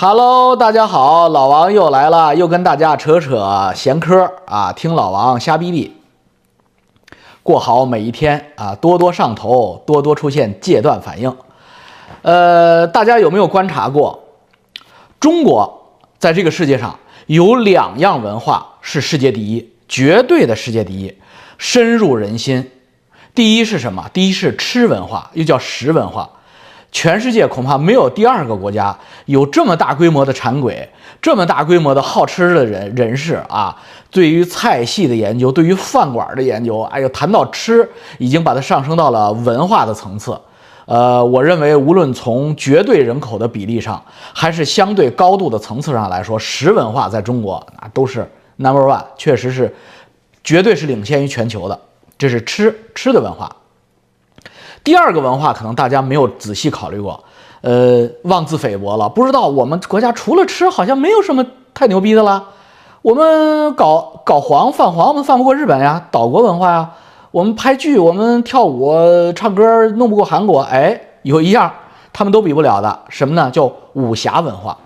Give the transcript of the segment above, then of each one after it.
Hello，大家好，老王又来了，又跟大家扯扯闲嗑啊，听老王瞎逼逼，过好每一天啊，多多上头，多多出现戒断反应。呃，大家有没有观察过，中国在这个世界上有两样文化是世界第一，绝对的世界第一，深入人心。第一是什么？第一是吃文化，又叫食文化。全世界恐怕没有第二个国家有这么大规模的馋鬼，这么大规模的好吃的人人士啊！对于菜系的研究，对于饭馆的研究，哎呦，谈到吃，已经把它上升到了文化的层次。呃，我认为无论从绝对人口的比例上，还是相对高度的层次上来说，食文化在中国啊都是 number one，确实是绝对是领先于全球的。这是吃吃的文化。第二个文化可能大家没有仔细考虑过，呃，妄自菲薄了，不知道我们国家除了吃，好像没有什么太牛逼的了。我们搞搞黄泛黄，我们泛不过日本呀，岛国文化呀。我们拍剧，我们跳舞、唱歌，弄不过韩国。哎，有一样他们都比不了的，什么呢？叫武侠文化，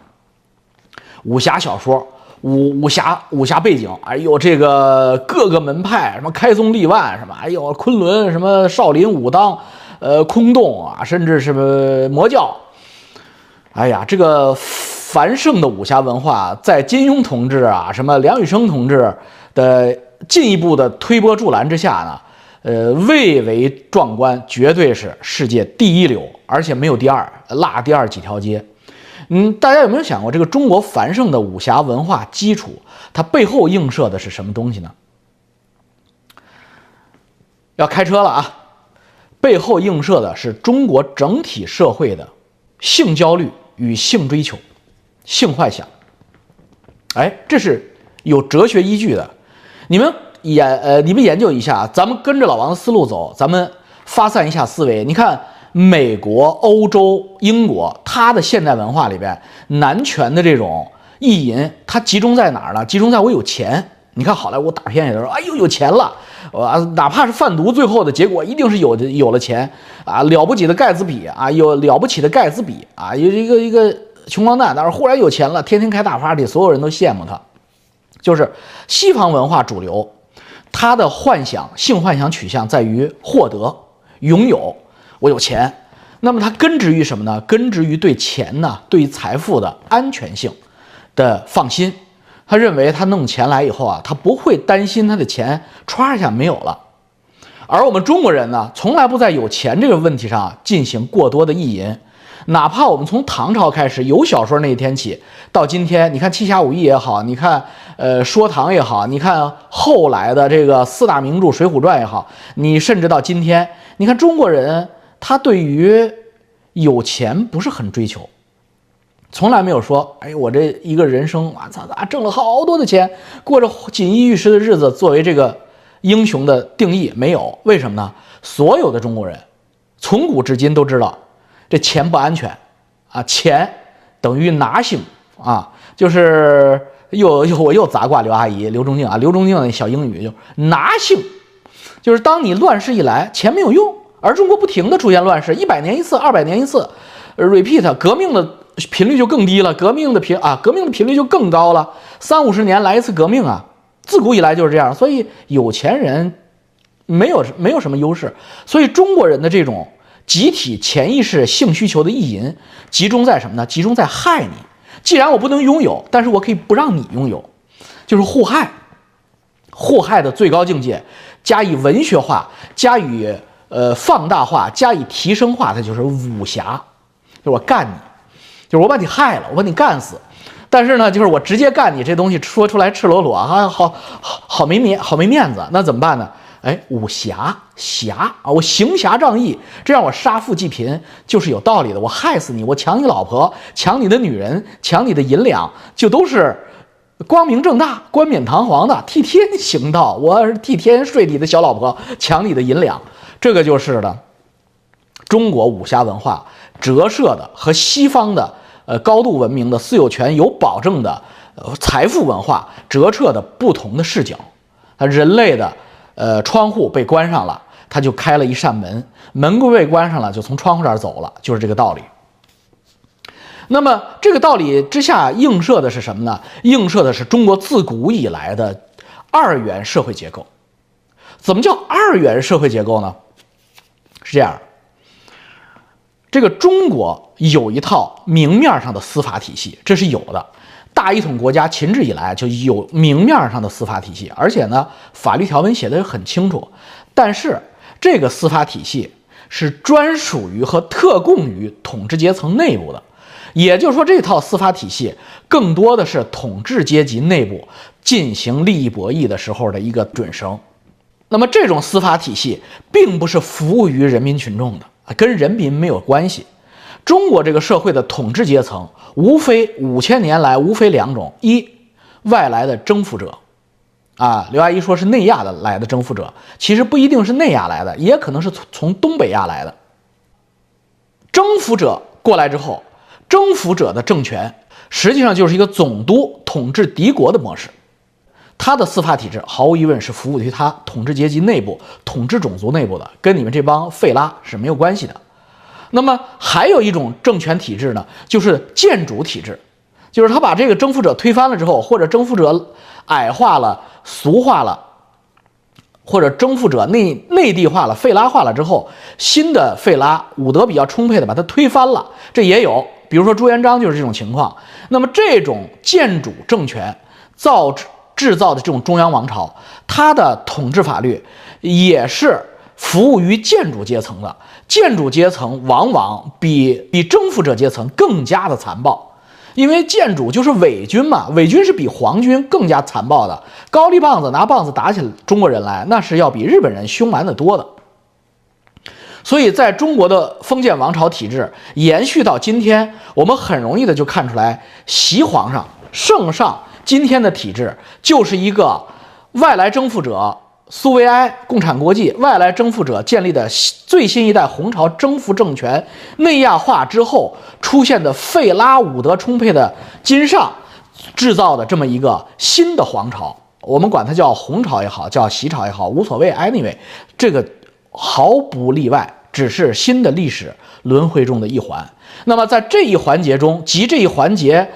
武侠小说，武武侠武侠背景。哎呦，这个各个门派，什么开宗立万，什么哎呦，昆仑，什么少林、武当。呃，空洞啊，甚至什么魔教，哎呀，这个繁盛的武侠文化，在金庸同志啊，什么梁羽生同志的进一步的推波助澜之下呢，呃，蔚为壮观，绝对是世界第一流，而且没有第二，落第二几条街。嗯，大家有没有想过，这个中国繁盛的武侠文化基础，它背后映射的是什么东西呢？要开车了啊！背后映射的是中国整体社会的性焦虑与性追求、性幻想。哎，这是有哲学依据的。你们研呃，你们研究一下，咱们跟着老王的思路走，咱们发散一下思维。你看，美国、欧洲、英国，它的现代文化里边，男权的这种意淫，它集中在哪儿呢？集中在我有钱。你看好莱坞大片也都说，哎呦有钱了，啊，哪怕是贩毒，最后的结果一定是有的有了钱啊，了不起的盖茨比啊，有了不起的盖茨比啊，有一个一个穷光蛋，但是忽然有钱了，天天开大 party，所有人都羡慕他。就是西方文化主流，他的幻想性幻想取向在于获得、拥有，我有钱，那么它根植于什么呢？根植于对钱呢，对财富的安全性的放心。他认为他弄钱来以后啊，他不会担心他的钱歘一下没有了。而我们中国人呢，从来不在有钱这个问题上进行过多的意淫。哪怕我们从唐朝开始有小说那一天起，到今天，你看《七侠五义》也好，你看呃《说唐》也好，你看后来的这个四大名著《水浒传》也好，你甚至到今天，你看中国人他对于有钱不是很追求。从来没有说，哎，我这一个人生啊，操咋挣了好多的钱，过着锦衣玉食的日子，作为这个英雄的定义没有？为什么呢？所有的中国人从古至今都知道，这钱不安全啊，钱等于拿性啊，就是又又我又砸挂刘阿姨刘中静啊，刘中静那小英语就拿性，就是当你乱世一来，钱没有用，而中国不停的出现乱世，一百年一次，二百年一次，repeat 革命的。频率就更低了，革命的频啊，革命的频率就更高了。三五十年来一次革命啊，自古以来就是这样。所以有钱人没有没有什么优势。所以中国人的这种集体潜意识性需求的意淫，集中在什么呢？集中在害你。既然我不能拥有，但是我可以不让你拥有，就是互害。互害的最高境界，加以文学化，加以呃放大化，加以提升化，它就是武侠，就是我干你。就是我把你害了，我把你干死，但是呢，就是我直接干你这东西说出来赤裸裸啊，好好好没面好没面子，那怎么办呢？哎，武侠侠啊，我行侠仗义，这样我杀富济贫就是有道理的。我害死你，我抢你老婆，抢你的女人，抢你的银两，就都是光明正大、冠冕堂皇的替天行道。我替天睡你的小老婆，抢你的银两，这个就是的。中国武侠文化折射的和西方的。呃，高度文明的私有权有保证的，呃，财富文化折射的不同的视角，啊，人类的呃窗户被关上了，他就开了一扇门，门被关上了，就从窗户这儿走了，就是这个道理。那么这个道理之下映射的是什么呢？映射的是中国自古以来的二元社会结构。怎么叫二元社会结构呢？是这样，这个中国有一套明面上的司法体系，这是有的。大一统国家秦制以来就有明面上的司法体系，而且呢，法律条文写的很清楚。但是这个司法体系是专属于和特供于统治阶层内部的，也就是说，这套司法体系更多的是统治阶级内部进行利益博弈的时候的一个准绳。那么，这种司法体系并不是服务于人民群众的跟人民没有关系。中国这个社会的统治阶层，无非五千年来无非两种：一，外来的征服者，啊，刘阿姨说是内亚的来的征服者，其实不一定是内亚来的，也可能是从从东北亚来的。征服者过来之后，征服者的政权实际上就是一个总督统治敌国的模式，他的司法体制毫无疑问是服务于他统治阶级内部、统治种族内部的，跟你们这帮费拉是没有关系的。那么还有一种政权体制呢，就是建主体制，就是他把这个征服者推翻了之后，或者征服者矮化了、俗化了，或者征服者内内地化了、费拉化了之后，新的费拉武德比较充沛的把他推翻了，这也有，比如说朱元璋就是这种情况。那么这种建主政权造成制造的这种中央王朝，它的统治法律也是。服务于建筑阶层的建筑阶层，往往比比征服者阶层更加的残暴，因为建筑就是伪军嘛，伪军是比皇军更加残暴的。高丽棒子拿棒子打起中国人来，那是要比日本人凶蛮得多的。所以，在中国的封建王朝体制延续到今天，我们很容易的就看出来，习皇上、圣上今天的体制就是一个外来征服者。苏维埃共产国际外来征服者建立的最新一代红朝征服政权内亚化之后出现的费拉伍德充沛的金上制造的这么一个新的皇朝，我们管它叫红朝也好，叫习朝也好，无所谓。Anyway，这个毫不例外，只是新的历史轮回中的一环。那么在这一环节中，即这一环节。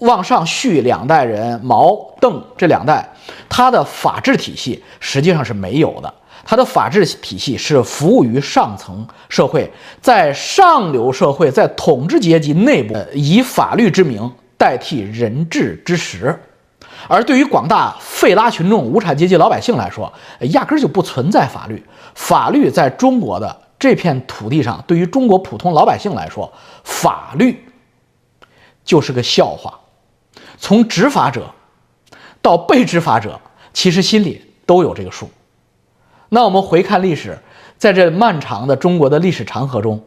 往上续两代人，毛邓这两代，他的法治体系实际上是没有的。他的法治体系是服务于上层社会，在上流社会，在统治阶级内部，以法律之名代替人治之实。而对于广大费拉群众、无产阶级老百姓来说，压根儿就不存在法律。法律在中国的这片土地上，对于中国普通老百姓来说，法律就是个笑话。从执法者到被执法者，其实心里都有这个数。那我们回看历史，在这漫长的中国的历史长河中，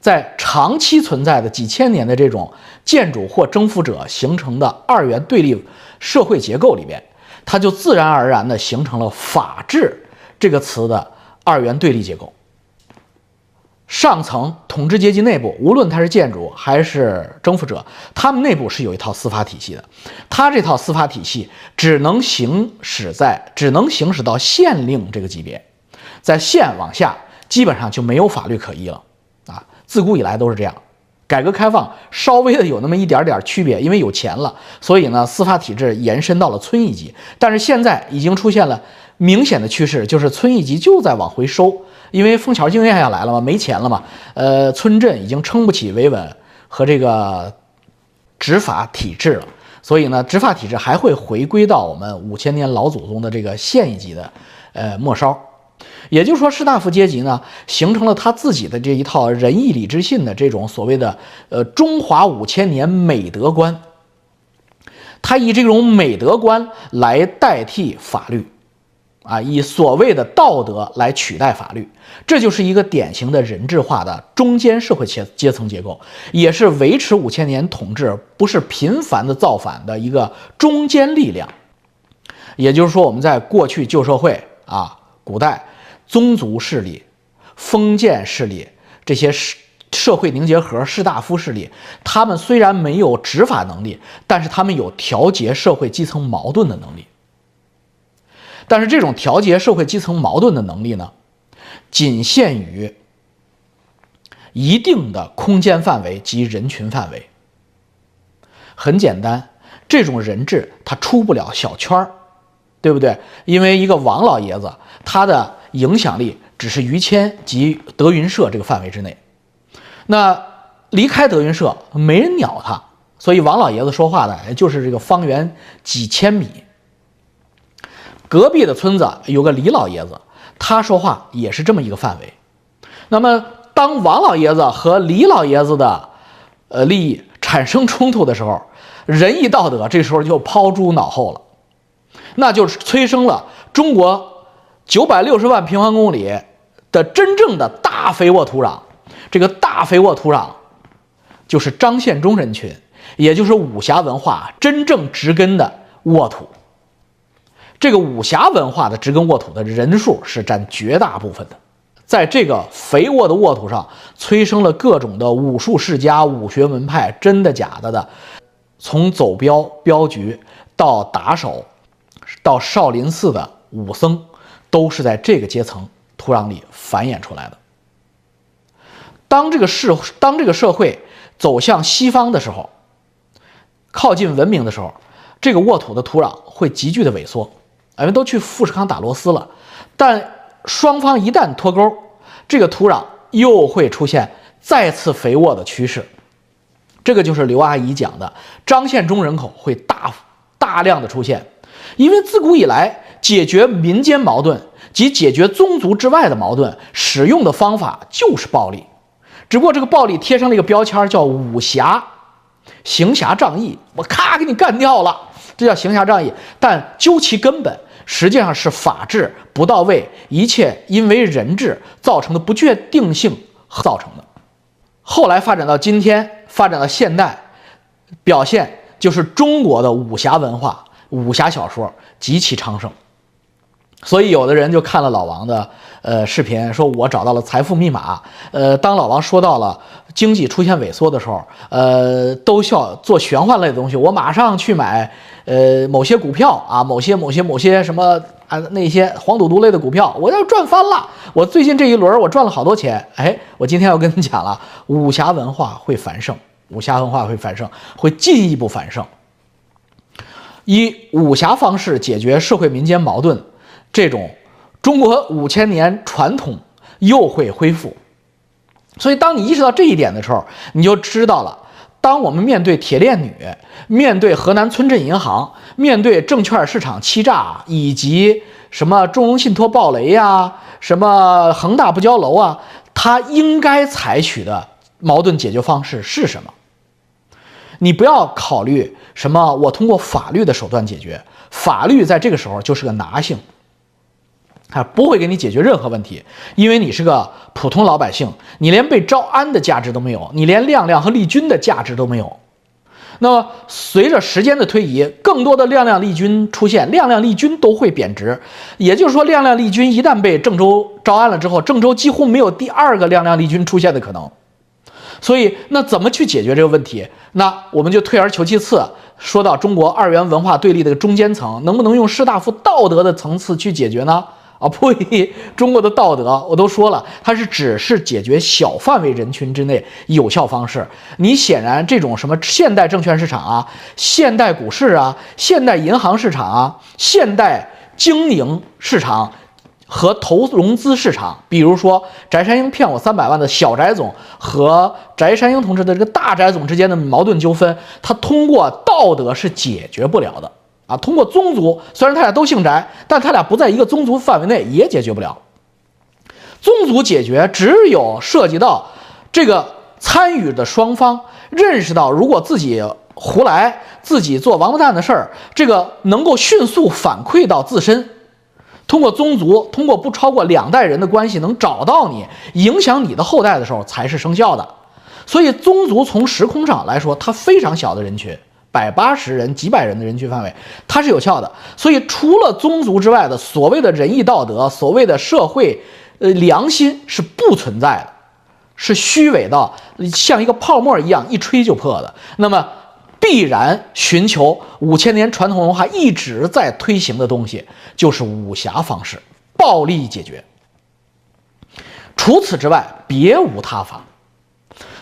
在长期存在的几千年的这种建主或征服者形成的二元对立社会结构里边，它就自然而然的形成了“法治”这个词的二元对立结构。上层统治阶级内部，无论他是建筑还是征服者，他们内部是有一套司法体系的。他这套司法体系只能行使在，只能行使到县令这个级别，在县往下基本上就没有法律可依了啊！自古以来都是这样。改革开放稍微的有那么一点点区别，因为有钱了，所以呢，司法体制延伸到了村一级。但是现在已经出现了明显的趋势，就是村一级就在往回收。因为枫桥经验下来了嘛，没钱了嘛，呃，村镇已经撑不起维稳和这个执法体制了，所以呢，执法体制还会回归到我们五千年老祖宗的这个县一级的呃末梢，也就是说，士大夫阶级呢，形成了他自己的这一套仁义礼智信的这种所谓的呃中华五千年美德观，他以这种美德观来代替法律。啊，以所谓的道德来取代法律，这就是一个典型的人治化的中间社会阶阶层结构，也是维持五千年统治不是频繁的造反的一个中间力量。也就是说，我们在过去旧社会啊，古代宗族势力、封建势力这些社社会凝结核、士大夫势力，他们虽然没有执法能力，但是他们有调节社会基层矛盾的能力。但是这种调节社会基层矛盾的能力呢，仅限于一定的空间范围及人群范围。很简单，这种人质他出不了小圈儿，对不对？因为一个王老爷子，他的影响力只是于谦及德云社这个范围之内。那离开德云社，没人鸟他，所以王老爷子说话的就是这个方圆几千米。隔壁的村子有个李老爷子，他说话也是这么一个范围。那么，当王老爷子和李老爷子的呃利益产生冲突的时候，仁义道德这时候就抛诸脑后了，那就是催生了中国九百六十万平方公里的真正的大肥沃土壤。这个大肥沃土壤，就是张献忠人群，也就是武侠文化真正植根的沃土。这个武侠文化的植根沃土的人数是占绝大部分的。在这个肥沃的沃土上，催生了各种的武术世家、武学门派，真的假的的，从走镖镖局到打手，到少林寺的武僧，都是在这个阶层土壤里繁衍出来的。当这个社当这个社会走向西方的时候，靠近文明的时候，这个沃土的土壤会急剧的萎缩，因为都去富士康打螺丝了。但双方一旦脱钩，这个土壤又会出现再次肥沃的趋势。这个就是刘阿姨讲的，张献忠人口会大大量的出现，因为自古以来解决民间矛盾及解决宗族之外的矛盾，使用的方法就是暴力。只不过这个暴力贴上了一个标签，叫武侠，行侠仗义，我咔给你干掉了，这叫行侠仗义。但究其根本，实际上是法治不到位，一切因为人治造成的不确定性造成的。后来发展到今天，发展到现代，表现就是中国的武侠文化、武侠小说极其昌盛。所以有的人就看了老王的呃视频，说我找到了财富密码。呃，当老王说到了经济出现萎缩的时候，呃，都需要做玄幻类的东西，我马上去买呃某些股票啊，某些某些某些什么啊那些黄赌毒类的股票，我要赚翻了。我最近这一轮我赚了好多钱。哎，我今天要跟你讲了，武侠文化会繁盛，武侠文化会繁盛，会进一步繁盛，以武侠方式解决社会民间矛盾。这种中国五千年传统又会恢复，所以当你意识到这一点的时候，你就知道了。当我们面对铁链女、面对河南村镇银行、面对证券市场欺诈，以及什么中融信托暴雷呀、什么恒大不交楼啊，他应该采取的矛盾解决方式是什么？你不要考虑什么，我通过法律的手段解决，法律在这个时候就是个拿性。他不会给你解决任何问题，因为你是个普通老百姓，你连被招安的价值都没有，你连亮亮和丽君的价值都没有。那么随着时间的推移，更多的亮亮丽君出现，亮亮丽君都会贬值。也就是说，亮亮丽君一旦被郑州招安了之后，郑州几乎没有第二个亮亮丽君出现的可能。所以，那怎么去解决这个问题？那我们就退而求其次，说到中国二元文化对立的中间层，能不能用士大夫道德的层次去解决呢？啊，呸！中国的道德我都说了，它是只是解决小范围人群之内有效方式。你显然这种什么现代证券市场啊、现代股市啊、现代银行市场啊、现代经营市场和投融资市场，比如说翟山鹰骗我三百万的小翟总和翟山鹰同志的这个大翟总之间的矛盾纠纷，他通过道德是解决不了的。啊，通过宗族，虽然他俩都姓翟，但他俩不在一个宗族范围内，也解决不了。宗族解决，只有涉及到这个参与的双方认识到，如果自己胡来，自己做王八蛋的事儿，这个能够迅速反馈到自身，通过宗族，通过不超过两代人的关系能找到你，影响你的后代的时候，才是生效的。所以，宗族从时空上来说，它非常小的人群。百八十人、几百人的人群范围，它是有效的。所以，除了宗族之外的所谓的仁义道德、所谓的社会呃良心是不存在的，是虚伪到像一个泡沫一样一吹就破的。那么，必然寻求五千年传统文化一直在推行的东西，就是武侠方式，暴力解决。除此之外，别无他法。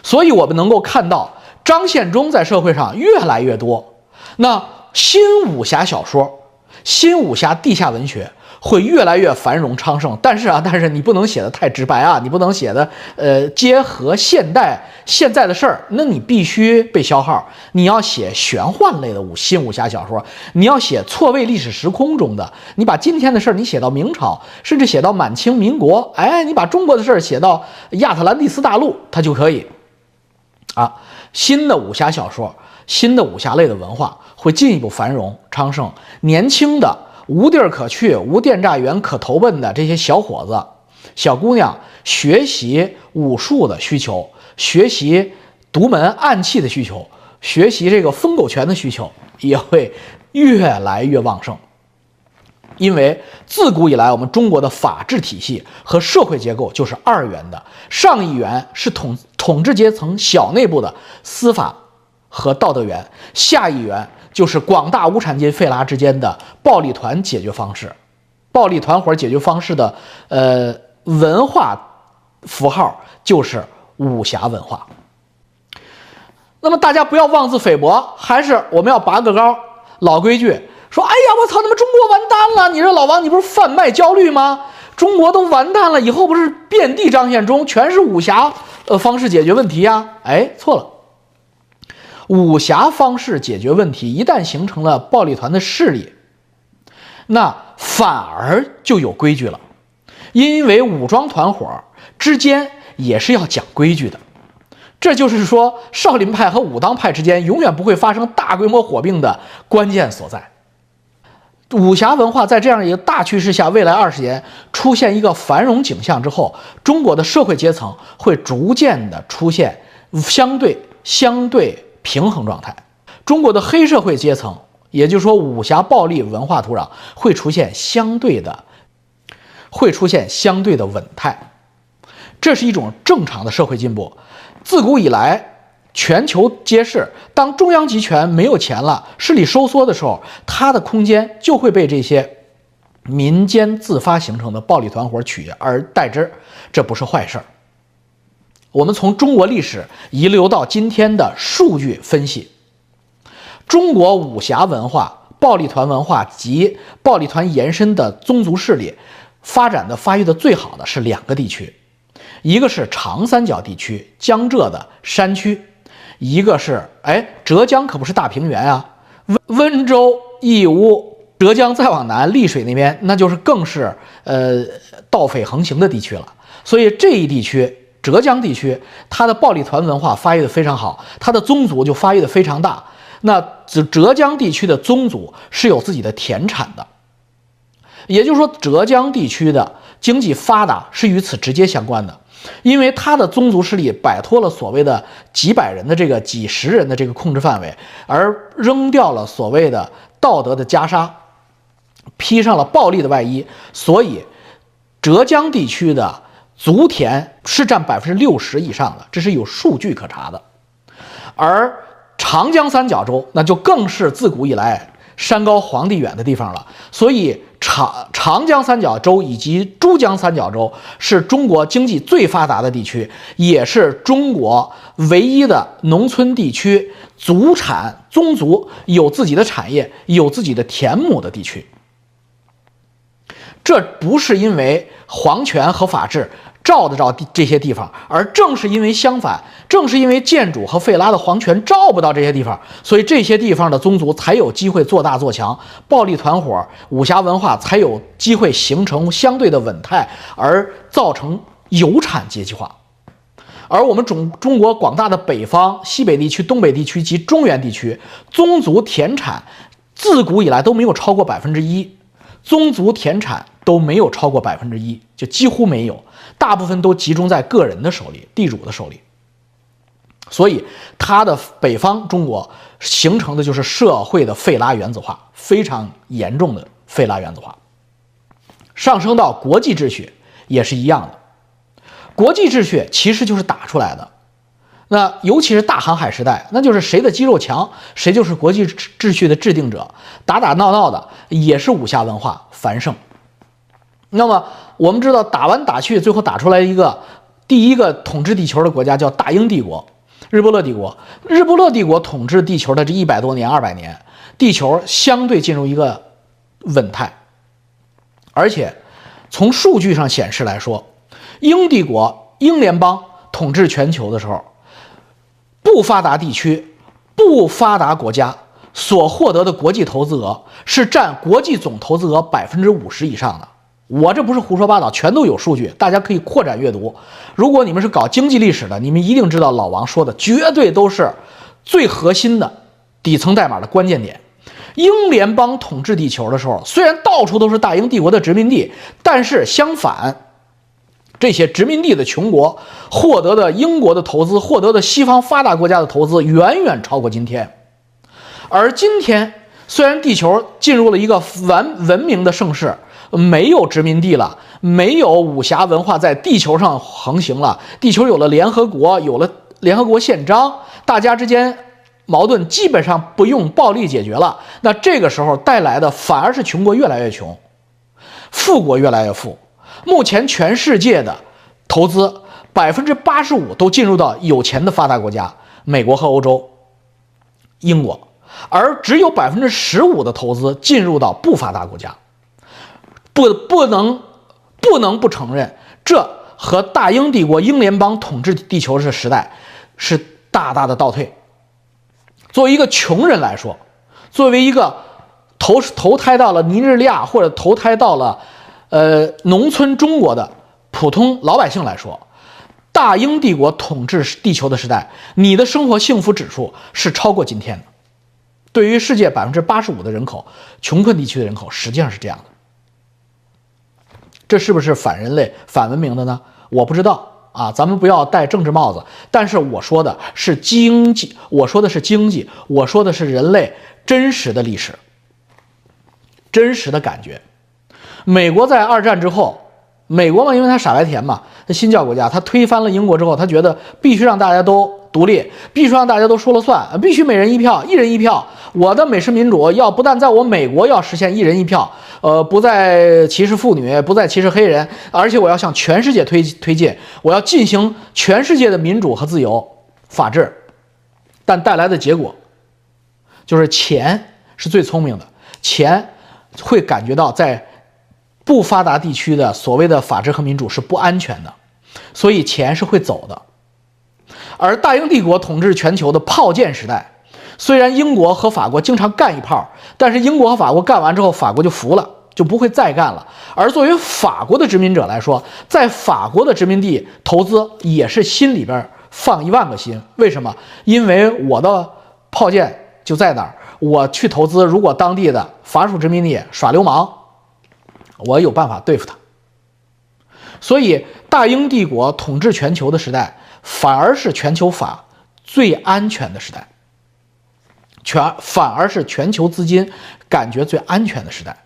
所以我们能够看到张献忠在社会上越来越多。那新武侠小说、新武侠地下文学。会越来越繁荣昌盛，但是啊，但是你不能写的太直白啊，你不能写的呃结合现代现在的事儿，那你必须被消耗。你要写玄幻类的武新武侠小说，你要写错位历史时空中的，你把今天的事儿你写到明朝，甚至写到满清民国，哎，你把中国的事儿写到亚特兰蒂斯大陆，它就可以啊。新的武侠小说，新的武侠类的文化会进一步繁荣昌盛，年轻的。无地儿可去、无电诈园可投奔的这些小伙子、小姑娘，学习武术的需求，学习独门暗器的需求，学习这个疯狗拳的需求也会越来越旺盛。因为自古以来，我们中国的法治体系和社会结构就是二元的，上一元是统统治阶层小内部的司法和道德元，下一元。就是广大无产阶级废拉之间的暴力团解决方式，暴力团伙解决方式的呃文化符号就是武侠文化。那么大家不要妄自菲薄，还是我们要拔个高。老规矩，说哎呀，我操，他妈中国完蛋了！你说老王，你不是贩卖焦虑吗？中国都完蛋了，以后不是遍地张献忠，全是武侠呃方式解决问题呀？哎，错了。武侠方式解决问题，一旦形成了暴力团的势力，那反而就有规矩了。因为武装团伙之间也是要讲规矩的。这就是说，少林派和武当派之间永远不会发生大规模火并的关键所在。武侠文化在这样一个大趋势下，未来二十年出现一个繁荣景象之后，中国的社会阶层会逐渐的出现相对相对。平衡状态，中国的黑社会阶层，也就是说武侠暴力文化土壤会出现相对的，会出现相对的稳态，这是一种正常的社会进步。自古以来，全球皆是，当中央集权没有钱了，势力收缩的时候，它的空间就会被这些民间自发形成的暴力团伙取而代之，这不是坏事儿。我们从中国历史遗留到今天的数据分析，中国武侠文化、暴力团文化及暴力团延伸的宗族势力发展的发育的最好的是两个地区，一个是长三角地区江浙的山区，一个是哎浙江可不是大平原啊，温温州、义乌、浙江再往南丽水那边那就是更是呃盗匪横行的地区了，所以这一地区。浙江地区，它的暴力团文化发育的非常好，它的宗族就发育的非常大。那浙浙江地区的宗族是有自己的田产的，也就是说，浙江地区的经济发达是与此直接相关的，因为他的宗族势力摆脱了所谓的几百人的这个几十人的这个控制范围，而扔掉了所谓的道德的袈裟，披上了暴力的外衣，所以浙江地区的。族田是占百分之六十以上的，这是有数据可查的。而长江三角洲那就更是自古以来山高皇帝远的地方了。所以长长江三角洲以及珠江三角洲是中国经济最发达的地区，也是中国唯一的农村地区，祖产宗族有自己的产业、有自己的田亩的地区。这不是因为皇权和法治。照得着地这些地方，而正是因为相反，正是因为建主和费拉的皇权照不到这些地方，所以这些地方的宗族才有机会做大做强，暴力团伙、武侠文化才有机会形成相对的稳态，而造成有产阶级化。而我们中中国广大的北方、西北地区、东北地区及中原地区，宗族田产自古以来都没有超过百分之一，宗族田产都没有超过百分之一，就几乎没有。大部分都集中在个人的手里，地主的手里，所以它的北方中国形成的就是社会的费拉原子化，非常严重的费拉原子化。上升到国际秩序也是一样的，国际秩序其实就是打出来的。那尤其是大航海时代，那就是谁的肌肉强，谁就是国际秩序的制定者。打打闹闹的也是武侠文化繁盛。那么我们知道，打完打去，最后打出来一个第一个统治地球的国家叫大英帝国。日不落帝国，日不落帝国统治地球的这一百多年、二百年，地球相对进入一个稳态，而且从数据上显示来说，英帝国、英联邦统治全球的时候，不发达地区、不发达国家所获得的国际投资额是占国际总投资额百分之五十以上的。我这不是胡说八道，全都有数据，大家可以扩展阅读。如果你们是搞经济历史的，你们一定知道老王说的绝对都是最核心的底层代码的关键点。英联邦统治地球的时候，虽然到处都是大英帝国的殖民地，但是相反，这些殖民地的穷国获得的英国的投资，获得的西方发达国家的投资远远超过今天。而今天，虽然地球进入了一个完文明的盛世。没有殖民地了，没有武侠文化在地球上横行了。地球有了联合国，有了联合国宪章，大家之间矛盾基本上不用暴力解决了。那这个时候带来的反而是穷国越来越穷，富国越来越富。目前全世界的投资百分之八十五都进入到有钱的发达国家，美国和欧洲、英国，而只有百分之十五的投资进入到不发达国家。不，不能，不能不承认，这和大英帝国、英联邦统治地球的时代是大大的倒退。作为一个穷人来说，作为一个投投胎到了尼日利亚或者投胎到了呃农村中国的普通老百姓来说，大英帝国统治地球的时代，你的生活幸福指数是超过今天的。对于世界百分之八十五的人口，穷困地区的人口实际上是这样的。这是不是反人类、反文明的呢？我不知道啊，咱们不要戴政治帽子。但是我说的是经济，我说的是经济，我说的是人类真实的历史、真实的感觉。美国在二战之后，美国嘛，因为他傻白甜嘛，他新教国家，他推翻了英国之后，他觉得必须让大家都独立，必须让大家都说了算，必须每人一票，一人一票。我的美式民主要不但在我美国要实现一人一票，呃，不再歧视妇女，不再歧视黑人，而且我要向全世界推推进，我要进行全世界的民主和自由、法治。但带来的结果，就是钱是最聪明的，钱会感觉到在不发达地区的所谓的法治和民主是不安全的，所以钱是会走的。而大英帝国统治全球的炮舰时代。虽然英国和法国经常干一炮，但是英国和法国干完之后，法国就服了，就不会再干了。而作为法国的殖民者来说，在法国的殖民地投资也是心里边放一万个心。为什么？因为我的炮舰就在那儿，我去投资，如果当地的法属殖民地耍流氓，我有办法对付他。所以，大英帝国统治全球的时代，反而是全球法最安全的时代。全反而是全球资金感觉最安全的时代，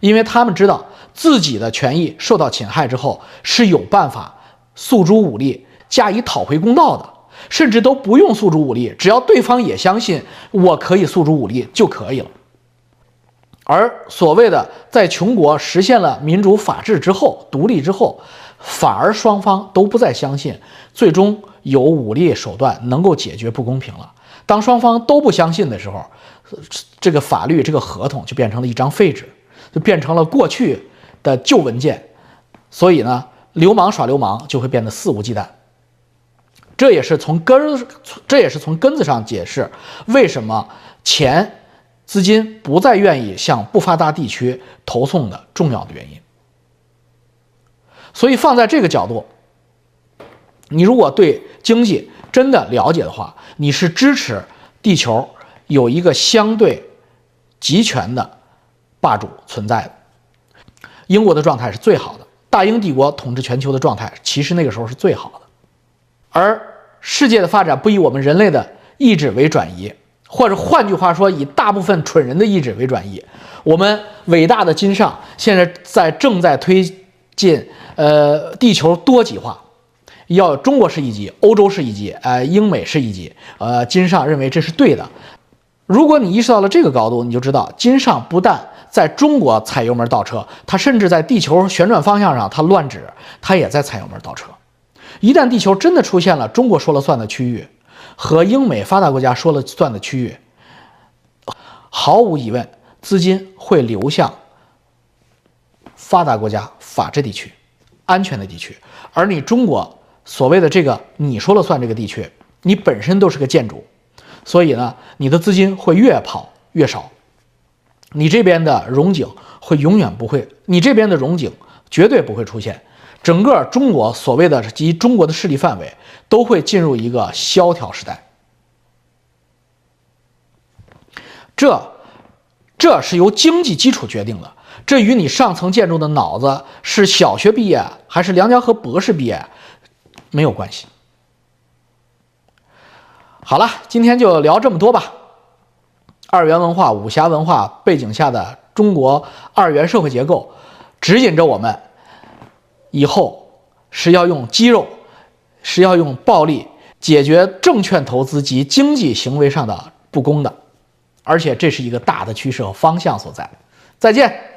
因为他们知道自己的权益受到侵害之后是有办法诉诸武力加以讨回公道的，甚至都不用诉诸武力，只要对方也相信我可以诉诸武力就可以了。而所谓的在穷国实现了民主法治之后独立之后，反而双方都不再相信最终有武力手段能够解决不公平了。当双方都不相信的时候，这个法律、这个合同就变成了一张废纸，就变成了过去的旧文件。所以呢，流氓耍流氓就会变得肆无忌惮。这也是从根儿，这也是从根子上解释为什么钱、资金不再愿意向不发达地区投送的重要的原因。所以放在这个角度，你如果对经济，真的了解的话，你是支持地球有一个相对集权的霸主存在的。英国的状态是最好的，大英帝国统治全球的状态其实那个时候是最好的。而世界的发展不以我们人类的意志为转移，或者换句话说，以大部分蠢人的意志为转移。我们伟大的金上现在在正在推进，呃，地球多极化。要中国是一级，欧洲是一级，呃，英美是一级，呃，金上认为这是对的。如果你意识到了这个高度，你就知道金上不但在中国踩油门倒车，他甚至在地球旋转方向上他乱指，他也在踩油门倒车。一旦地球真的出现了中国说了算的区域，和英美发达国家说了算的区域，毫无疑问，资金会流向发达国家、法治地区、安全的地区，而你中国所谓的这个你说了算这个地区，你本身都是个建筑，所以呢，你的资金会越跑越少，你这边的荣景会永远不会，你这边的荣景绝对不会出现。整个中国所谓的及中国的势力范围都会进入一个萧条时代，这这是由经济基础决定的，这与你上层建筑的脑子是小学毕业还是梁家河博士毕业没有关系。好了，今天就聊这么多吧。二元文化、武侠文化背景下的中国二元社会结构，指引着我们。以后是要用肌肉，是要用暴力解决证券投资及经济行为上的不公的，而且这是一个大的趋势和方向所在。再见。